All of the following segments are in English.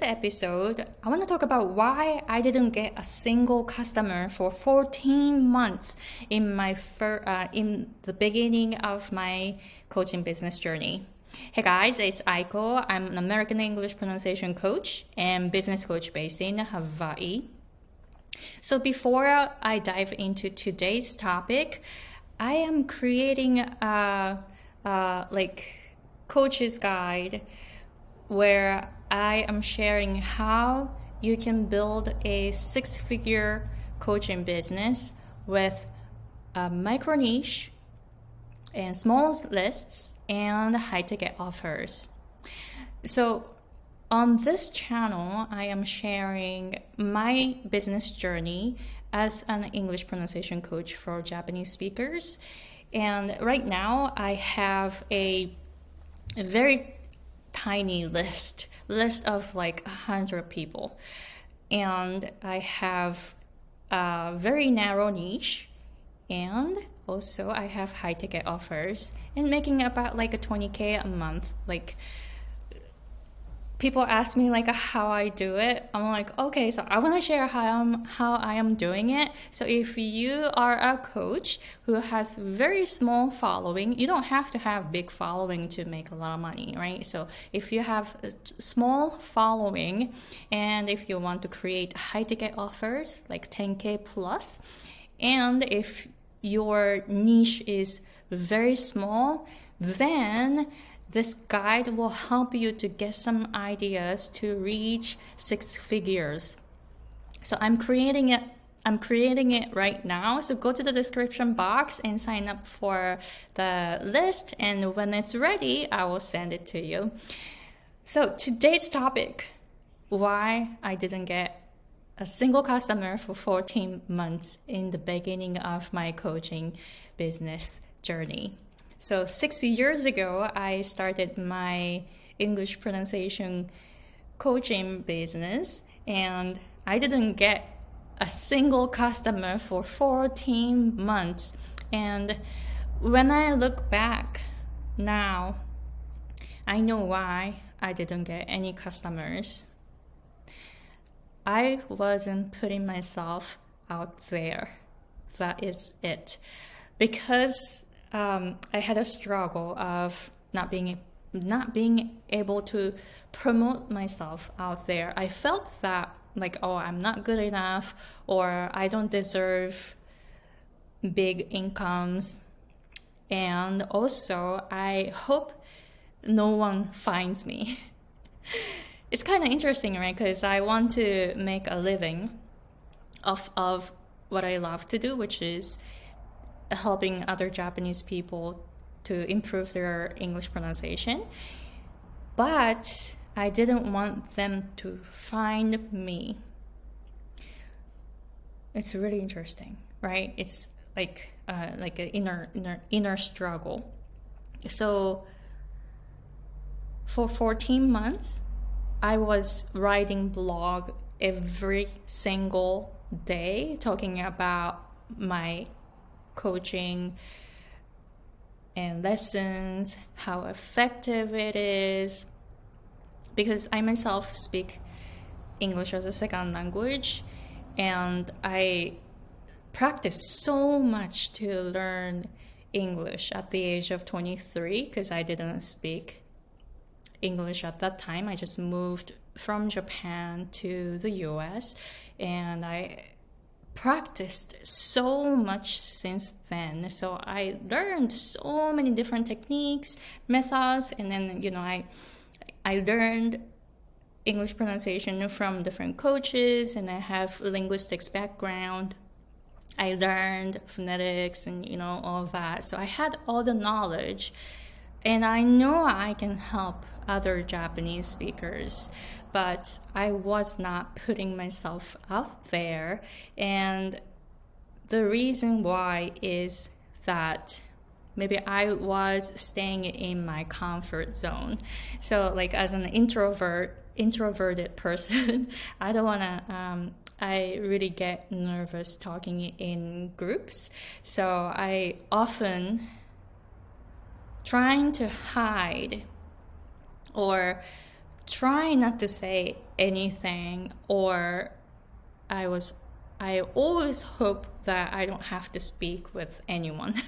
this episode, I want to talk about why I didn't get a single customer for 14 months in my fir- uh, in the beginning of my coaching business journey. Hey guys, it's Aiko. I'm an American English pronunciation coach and business coach based in Hawaii. So before I dive into today's topic, I am creating a, a like coach's guide where I am sharing how you can build a six figure coaching business with a micro niche and small lists and high ticket offers. So, on this channel, I am sharing my business journey as an English pronunciation coach for Japanese speakers. And right now, I have a, a very tiny list list of like a hundred people. And i have a very narrow niche and also i have high ticket offers and making about like a 20k a month like people ask me like how I do it, I'm like, okay, so I want to share how I'm how I am doing it. So if you are a coach who has very small following, you don't have to have big following to make a lot of money, right? So if you have a small following and if you want to create high ticket offers like 10k plus, and if your niche is very small, then this guide will help you to get some ideas to reach six figures. So I'm creating it I'm creating it right now. So go to the description box and sign up for the list and when it's ready, I will send it to you. So today's topic, why I didn't get a single customer for 14 months in the beginning of my coaching business journey. So six years ago, I started my English pronunciation coaching business, and I didn't get a single customer for 14 months. And when I look back now, I know why I didn't get any customers. I wasn't putting myself out there. That is it. Because um, I had a struggle of not being not being able to promote myself out there. I felt that like oh I'm not good enough or I don't deserve big incomes and also I hope no one finds me. it's kind of interesting, right? Because I want to make a living of of what I love to do, which is helping other Japanese people to improve their English pronunciation. But I didn't want them to find me. It's really interesting, right? It's like uh, like an inner inner inner struggle. So for 14 months, I was writing blog every single day talking about my coaching and lessons, how effective it is. Because I myself speak English as a second language and I practiced so much to learn English at the age of 23 because I didn't speak English at that time. I just moved from Japan to the US and I practiced so much since then. So I learned so many different techniques, methods, and then you know I I learned English pronunciation from different coaches, and I have linguistics background. I learned phonetics and you know all that. So I had all the knowledge, and I know I can help other Japanese speakers but I was not putting myself out there. And the reason why is that maybe I was staying in my comfort zone. So, like, as an introvert, introverted person, I don't want to. Um, I really get nervous talking in groups. So I often trying to hide or try not to say anything or I was I always hope that I don't have to speak with anyone.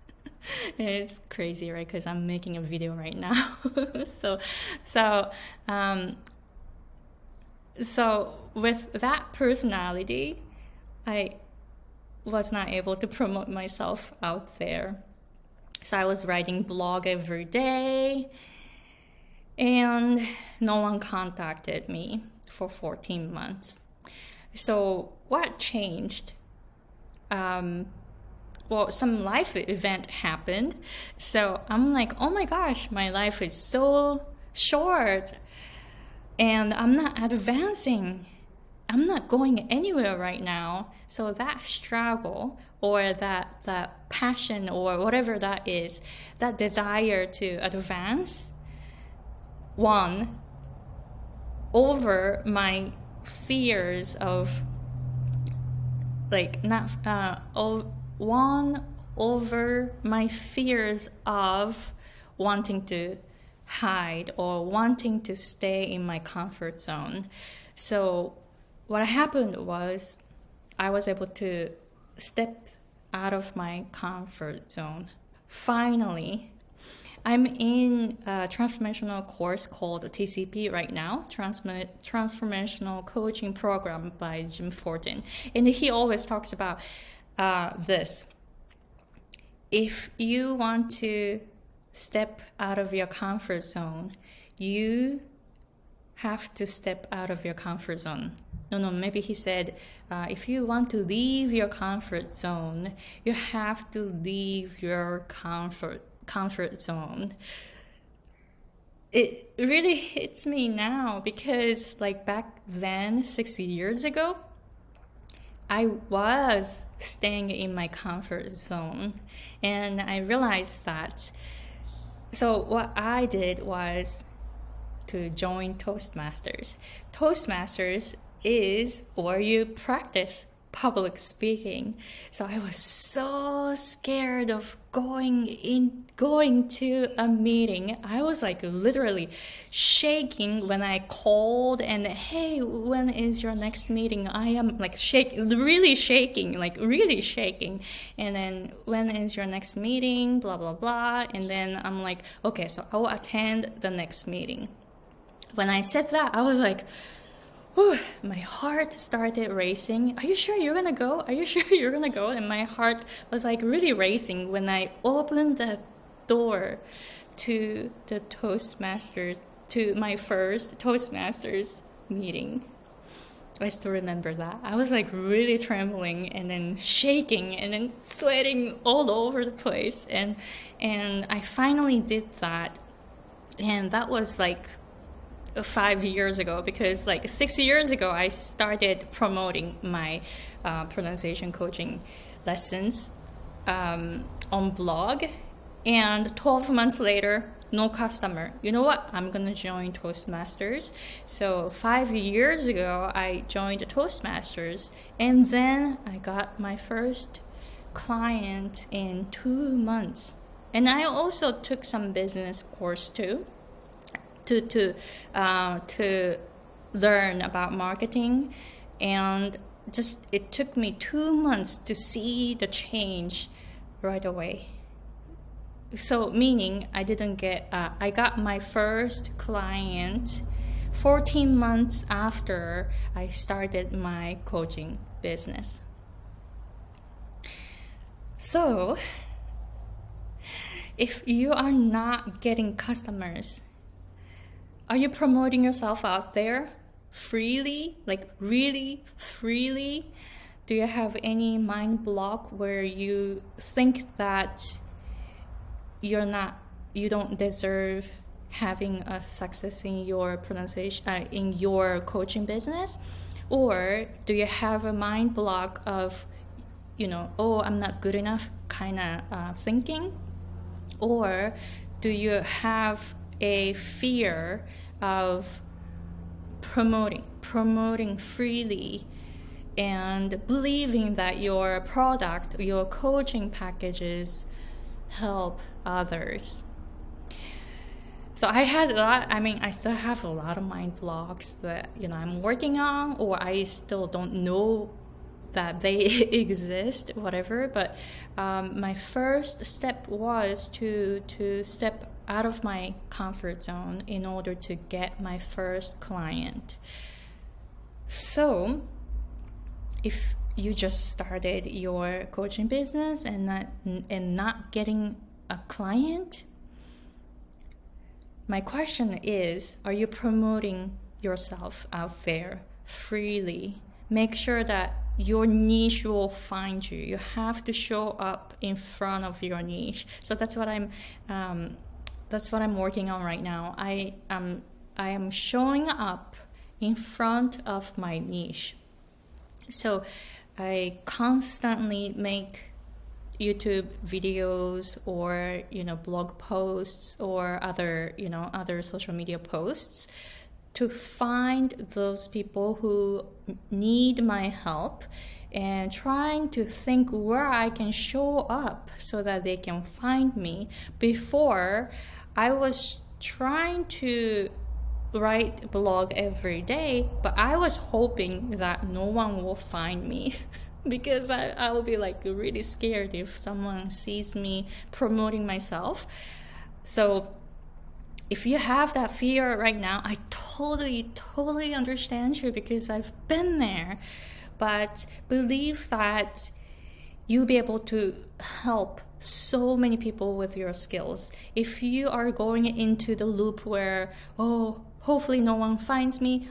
it's crazy, right? Because I'm making a video right now. so, so, um, so with that personality, I was not able to promote myself out there. So I was writing blog every day, and no one contacted me for 14 months. So what changed? Um, well, some life event happened. So I'm like, oh my gosh, my life is so short and I'm not advancing. I'm not going anywhere right now. So that struggle or that that passion or whatever that is, that desire to advance won over my fears of like not uh, of won over my fears of wanting to hide or wanting to stay in my comfort zone. So, what happened was I was able to step out of my comfort zone. Finally, I'm in a transformational course called TCP right now, Transform- Transformational Coaching Program by Jim Fortin. And he always talks about uh, this. If you want to step out of your comfort zone, you have to step out of your comfort zone. No, no, maybe he said, uh, if you want to leave your comfort zone, you have to leave your comfort comfort zone. It really hits me now because, like back then, six years ago, I was staying in my comfort zone, and I realized that. So, what I did was to join Toastmasters. Toastmasters is where you practice public speaking. So I was so scared of going in going to a meeting. I was like literally shaking when I called and hey, when is your next meeting? I am like shake really shaking, like really shaking. And then when is your next meeting? blah blah blah. And then I'm like, okay, so I will attend the next meeting. When I said that, I was like whew, my heart started racing. Are you sure you're gonna go? Are you sure you're gonna go? And my heart was like really racing when I opened the door to the Toastmasters, to my first Toastmasters meeting. I still remember that. I was like really trembling and then shaking and then sweating all over the place and and I finally did that. And that was like five years ago because like six years ago I started promoting my uh, pronunciation coaching lessons um, on blog and 12 months later no customer. You know what? I'm gonna join toastmasters. So five years ago i joined toastmasters and then i got my first client in two months. And i also took some business course too to to uh, to learn about marketing, and just it took me two months to see the change right away. So meaning I didn't get uh, I got my first client 14 months after I started my coaching business. So, if you are not getting customers are you promoting yourself out there freely? Like really freely? Do you have any mind block where you think that you're not you don't deserve having a success in your pronunciation uh, in your coaching business? Or do you have a mind block of you know oh i'm not good enough kind of uh, thinking? Or do you have a fear of promoting, promoting freely and believing that your product, your coaching packages help others. so I had a lot. I mean, I still have a lot of mind blocks that you know I'm working on, or I still don't know that they exist, whatever. But um, my first step was to to step out of my comfort zone in order to get my first client. So, if you just started your coaching business and not and not getting a client, my question is are you promoting yourself out there freely? Make sure that your niche will find you. You have to show up in front of your niche. So that's what I'm um, that's what I'm working on right now. I am I am showing up in front of my niche. So I constantly make YouTube videos or you know blog posts or other you know other social media posts to find those people who need my help and trying to think where I can show up so that they can find me before I was trying to write blog every day but I was hoping that no one will find me because I, I will be like really scared if someone sees me promoting myself. So if you have that fear right now, I totally, totally understand you because I've been there. But believe that you'll be able to help so many people with your skills. If you are going into the loop where, oh, hopefully no one finds me,